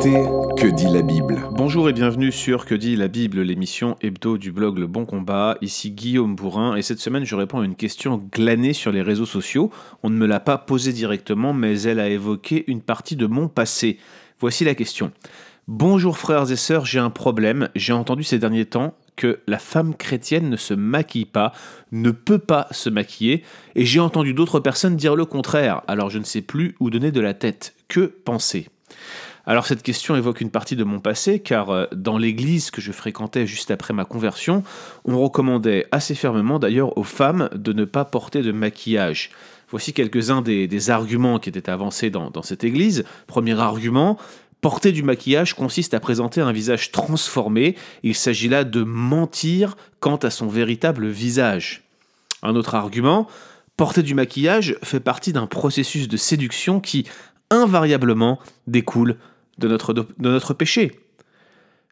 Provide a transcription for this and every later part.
Que dit la Bible Bonjour et bienvenue sur Que dit la Bible, l'émission hebdo du blog Le Bon Combat. Ici Guillaume Bourrin et cette semaine je réponds à une question glanée sur les réseaux sociaux. On ne me l'a pas posée directement mais elle a évoqué une partie de mon passé. Voici la question. Bonjour frères et sœurs, j'ai un problème. J'ai entendu ces derniers temps que la femme chrétienne ne se maquille pas, ne peut pas se maquiller, et j'ai entendu d'autres personnes dire le contraire, alors je ne sais plus où donner de la tête. Que penser? Alors cette question évoque une partie de mon passé, car euh, dans l'église que je fréquentais juste après ma conversion, on recommandait assez fermement d'ailleurs aux femmes de ne pas porter de maquillage. Voici quelques-uns des, arguments qui étaient avancés dans, dans cette église. Premier argument, Porter du maquillage consiste à présenter un visage transformé. Il s'agit là de mentir quant à son véritable visage. Un autre argument, porter du maquillage fait partie d'un processus de séduction qui, invariablement, découle de notre, péché.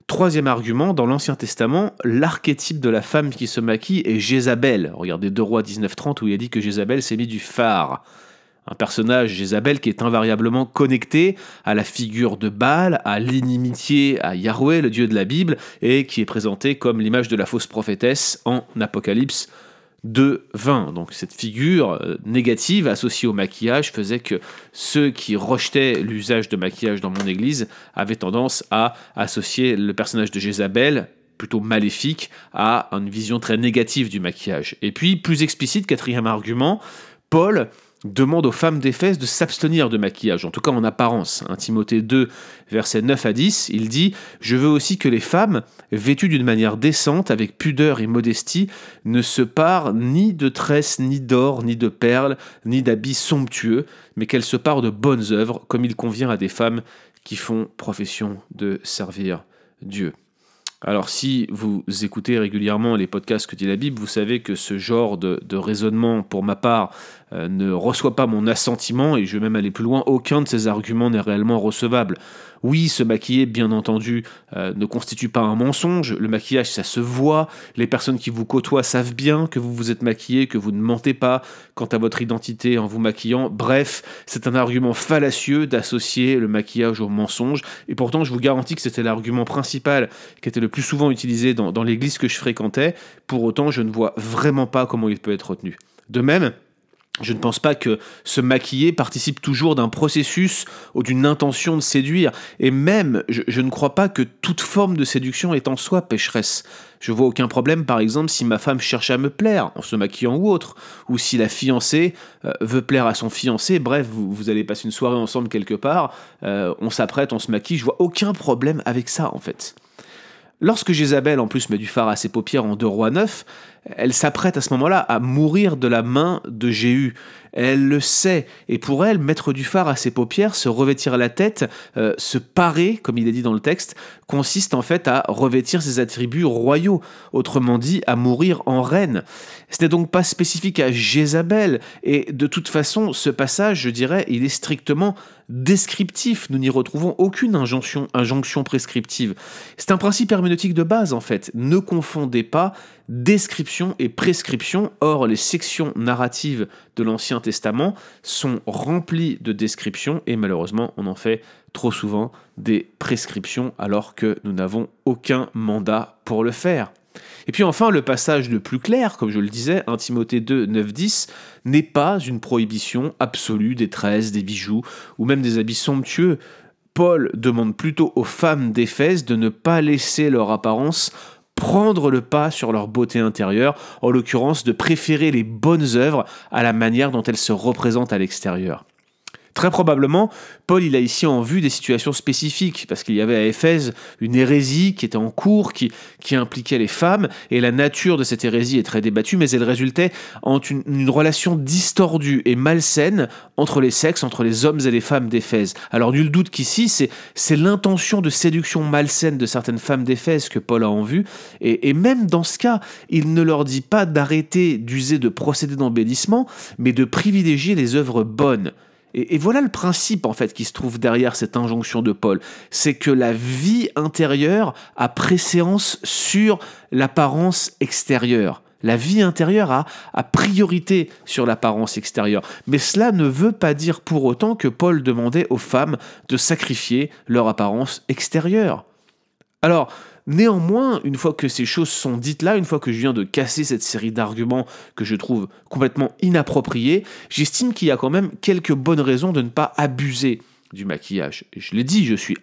Troisième argument, dans l'Ancien Testament, l'archétype de la femme qui se maquille est Jézabel. Regardez 2 Rois 19.30 où il a dit que Jézabel s'est mis du phare un personnage, Jézabel, qui est invariablement connecté à la figure de Baal, à l'inimitié à Yahweh, le Dieu de la Bible, et qui est présenté comme l'image de la fausse prophétesse en Apocalypse 2, 20. Donc cette figure euh, négative associée au maquillage faisait que ceux qui rejetaient l'usage de maquillage dans mon église avaient tendance à associer le personnage de Jézabel plutôt maléfique à une vision très négative du maquillage. Et puis, plus explicite, quatrième argument, Paul demande aux femmes d'Éphèse de s'abstenir de maquillage, en tout cas en apparence. Un Timothée 2, versets 9 à 10, il dit Je veux aussi que les femmes, vêtues d'une manière décente, avec pudeur et modestie, ne se parent ni de tresses, ni d'or, ni de perles, ni d'habits somptueux, mais qu'elles se parent de bonnes œuvres, comme il convient à des femmes qui font profession de servir Dieu. Alors si vous écoutez régulièrement les podcasts que dit la Bible, vous savez que ce genre de, raisonnement, pour ma part, euh, ne reçoit pas mon assentiment, et je vais même aller plus loin, aucun de ces arguments n'est réellement recevable. Oui, se maquiller, bien entendu, euh, ne constitue pas un mensonge. Le maquillage, ça se voit. Les personnes qui vous côtoient savent bien que vous vous êtes maquillé, que vous ne mentez pas quant à votre identité en vous maquillant. Bref, c'est un argument fallacieux d'associer le maquillage au mensonge. Et pourtant, je vous garantis que c'était l'argument principal qui était le plus souvent utilisé dans, dans l'église que je fréquentais. Pour autant, je ne vois vraiment pas comment il peut être retenu. De même, je ne pense pas que se maquiller participe toujours d'un processus ou d'une intention de séduire. Et même, je, ne crois pas que toute forme de séduction est en soi pécheresse. Je vois aucun problème, par exemple, si ma femme cherche à me plaire, en se maquillant ou autre, ou si la fiancée euh, veut plaire à son fiancé. Bref, vous, allez passer une soirée ensemble quelque part, euh, on s'apprête, on se maquille. Je vois aucun problème avec ça, en fait. Lorsque Jézabel en plus met du phare à ses paupières en 2 rois 9, elle s'apprête à ce moment-là à mourir de la main de Jéhu. Elle le sait, et pour elle, mettre du phare à ses paupières, se revêtir la tête, euh, se parer, comme il est dit dans le texte, consiste en fait à revêtir ses attributs royaux, autrement dit à mourir en reine. Ce n'est donc pas spécifique à Jézabel, et de toute façon, ce passage, je dirais, il est strictement descriptif. Nous n'y retrouvons aucune injonction, injonction prescriptive. C'est un principe herméneutique de base, en fait. Ne confondez pas description et prescription. Or, les sections narratives de l'Ancien Testament sont remplies de descriptions et malheureusement, on en fait trop souvent des prescriptions alors que nous n'avons aucun mandat pour le faire. Et puis enfin, le passage le plus clair, comme je le disais, 1 Timothée 2, 9, 10, n'est pas une prohibition absolue des tresses, des bijoux ou même des habits somptueux. Paul demande plutôt aux femmes d'Éphèse de ne pas laisser leur apparence prendre le pas sur leur beauté intérieure, en l'occurrence de préférer les bonnes œuvres à la manière dont elles se représentent à l'extérieur. Très probablement, Paul il a ici en vue des situations spécifiques, parce qu'il y avait à Éphèse une hérésie qui était en cours, qui, impliquait les femmes, et la nature de cette hérésie est très débattue, mais elle résultait en une, relation distordue et malsaine entre les sexes, entre les hommes et les femmes d'Éphèse. Alors nul doute qu'ici, c'est, c'est l'intention de séduction malsaine de certaines femmes d'Éphèse que Paul a en vue, et, et même dans ce cas, il ne leur dit pas d'arrêter d'user de procédés d'embellissement, mais de privilégier les œuvres bonnes. Et, voilà le principe en fait qui se trouve derrière cette injonction de Paul, c'est que la vie intérieure a préséance sur l'apparence extérieure. La vie intérieure a, a priorité sur l'apparence extérieure. Mais cela ne veut pas dire pour autant que Paul demandait aux femmes de sacrifier leur apparence extérieure. Alors, Néanmoins, une fois que ces choses sont dites là, une fois que je viens de casser cette série d'arguments que je trouve complètement inappropriés, j'estime qu'il y a quand même quelques bonnes raisons de ne pas abuser du maquillage. Je l'ai dit, je suis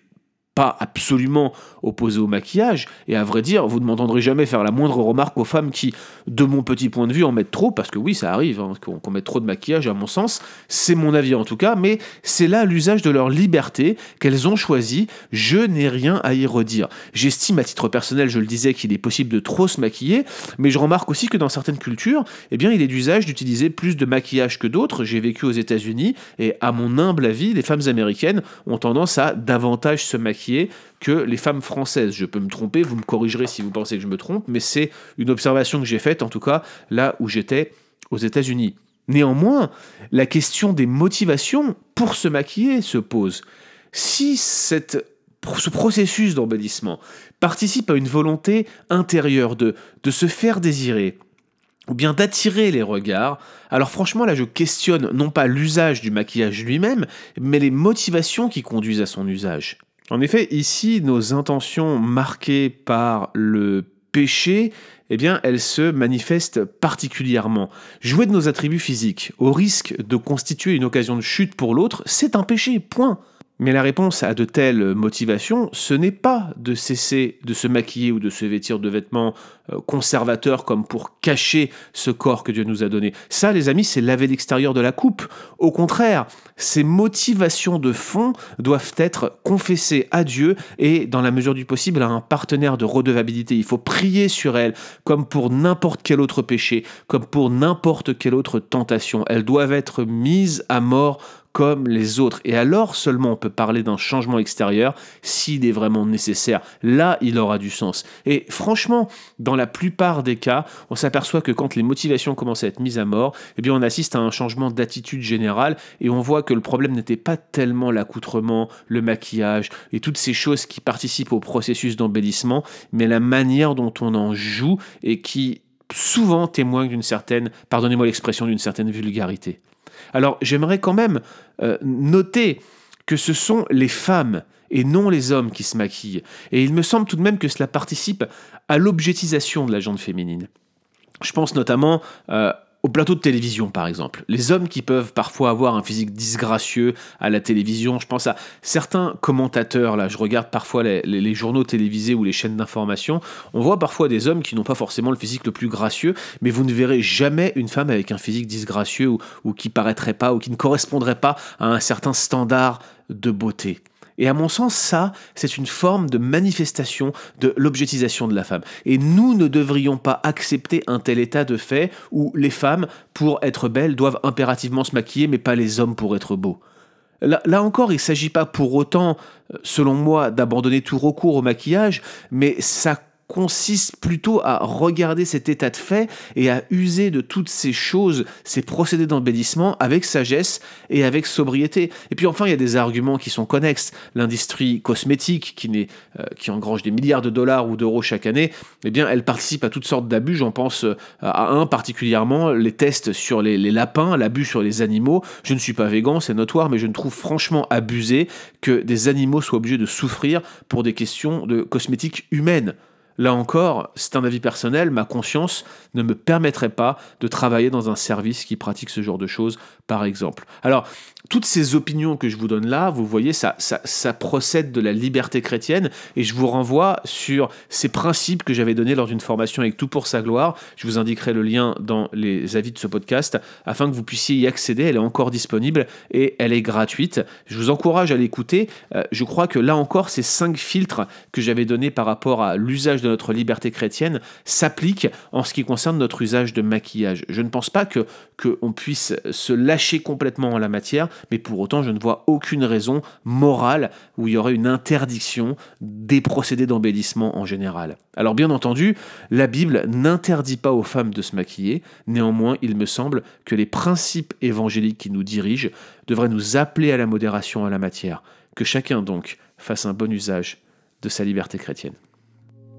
pas absolument opposé au maquillage, et à vrai dire, vous ne m'entendrez jamais faire la moindre remarque aux femmes qui, de mon petit point de vue, en mettent trop, parce que oui, ça arrive, hein, qu'on mette trop de maquillage, à mon sens, c'est mon avis en tout cas, mais c'est là l'usage de leur liberté qu'elles ont choisi, je n'ai rien à y redire. J'estime à titre personnel, je le disais, qu'il est possible de trop se maquiller, mais je remarque aussi que dans certaines cultures, eh bien, il est d'usage d'utiliser plus de maquillage que d'autres. J'ai vécu aux États-Unis, et à mon humble avis, les femmes américaines ont tendance à davantage se maquiller que les femmes françaises. Je peux me tromper, vous me corrigerez si vous pensez que je me trompe, mais c'est une observation que j'ai faite, en tout cas là où j'étais aux États-Unis. Néanmoins, la question des motivations pour se maquiller se pose. Si ce processus d'embellissement participe à une volonté intérieure de se faire désirer, ou bien d'attirer les regards, alors franchement là je questionne non pas l'usage du maquillage lui-même, mais les motivations qui conduisent à son usage. En effet, ici, nos intentions marquées par le péché, eh elles se manifestent particulièrement. Jouer de nos attributs physiques, au risque de constituer une occasion de chute pour l'autre, c'est un péché, point. Mais la réponse à de telles motivations, ce n'est pas de cesser de se maquiller ou de se vêtir de vêtements euh, conservateurs comme pour cacher ce corps que Dieu nous a donné. Ça, les amis, c'est laver l'extérieur de la coupe. Au contraire, ces motivations de fond doivent être confessées à Dieu et, dans la mesure du possible, à un partenaire de redevabilité. Il faut prier sur elles comme pour n'importe quel autre péché, comme pour n'importe quelle autre tentation. Elles doivent être mises à mort comme les autres. Et alors seulement on peut parler d'un changement extérieur s'il est vraiment nécessaire. Là, il aura du sens. Et franchement, dans la plupart des cas, on s'aperçoit que quand les motivations commencent à être mises à mort, eh bien on assiste à un changement d'attitude générale et on voit que le problème n'était pas tellement l'accoutrement, le maquillage et toutes ces choses qui participent au processus d'embellissement, mais la manière dont on en joue et qui souvent témoigne d'une certaine, pardonnez-moi l'expression, d'une certaine vulgarité. Alors j'aimerais quand même euh, noter que ce sont les femmes et non les hommes qui se maquillent. Et il me semble tout de même que cela participe à l'objetisation de la gente féminine. Je pense notamment euh, au plateau de télévision, par exemple. Les hommes qui peuvent parfois avoir un physique disgracieux à la télévision, je pense à certains commentateurs, là, je regarde parfois les, journaux télévisés ou les chaînes d'information, on voit parfois des hommes qui n'ont pas forcément le physique le plus gracieux, mais vous ne verrez jamais une femme avec un physique disgracieux ou, ou qui paraîtrait pas ou qui ne correspondrait pas à un certain standard de beauté. Et à mon sens, ça, c'est une forme de manifestation de l'objetisation de la femme. Et nous ne devrions pas accepter un tel état de fait où les femmes, pour être belles, doivent impérativement se maquiller, mais pas les hommes pour être beaux. Là, encore, il ne s'agit pas pour autant, euh, selon moi, d'abandonner tout recours au maquillage, mais ça consiste plutôt à regarder cet état de fait et à user de toutes ces choses, ces procédés d'embellissement avec sagesse et avec sobriété. Et puis enfin, il y a des arguments qui sont connexes. L'industrie cosmétique, qui, euh, qui engrange des milliards de dollars ou d'euros chaque année, eh bien, elle participe à toutes sortes d'abus. J'en pense euh, à un particulièrement, les tests sur les, lapins, l'abus sur les animaux. Je ne suis pas végan, c'est notoire, mais je ne trouve franchement abusé que des animaux soient obligés de souffrir pour des questions de cosmétique humaine. Là encore, c'est un avis personnel, ma conscience ne me permettrait pas de travailler dans un service qui pratique ce genre de choses, par exemple. Alors, toutes ces opinions que je vous donne là, vous voyez, ça, ça, procède de la liberté chrétienne et je vous renvoie sur ces principes que j'avais donnés lors d'une formation avec Tout pour sa gloire. Je vous indiquerai le lien dans les avis de ce podcast afin que vous puissiez y accéder. Elle est encore disponible et elle est gratuite. Je vous encourage à l'écouter. Euh, je crois que là encore, ces cinq filtres que j'avais donnés par rapport à l'usage de notre liberté chrétienne s'appliquent en ce qui concerne notre usage de maquillage. Je ne pense pas que qu'on puisse se lâcher complètement en la matière mais pour autant, je ne vois aucune raison morale où il y aurait une interdiction des procédés d'embellissement en général. Alors bien entendu, la Bible n'interdit pas aux femmes de se maquiller, néanmoins, il me semble que les principes évangéliques qui nous dirigent devraient nous appeler à la modération en la matière, que chacun donc fasse un bon usage de sa liberté chrétienne.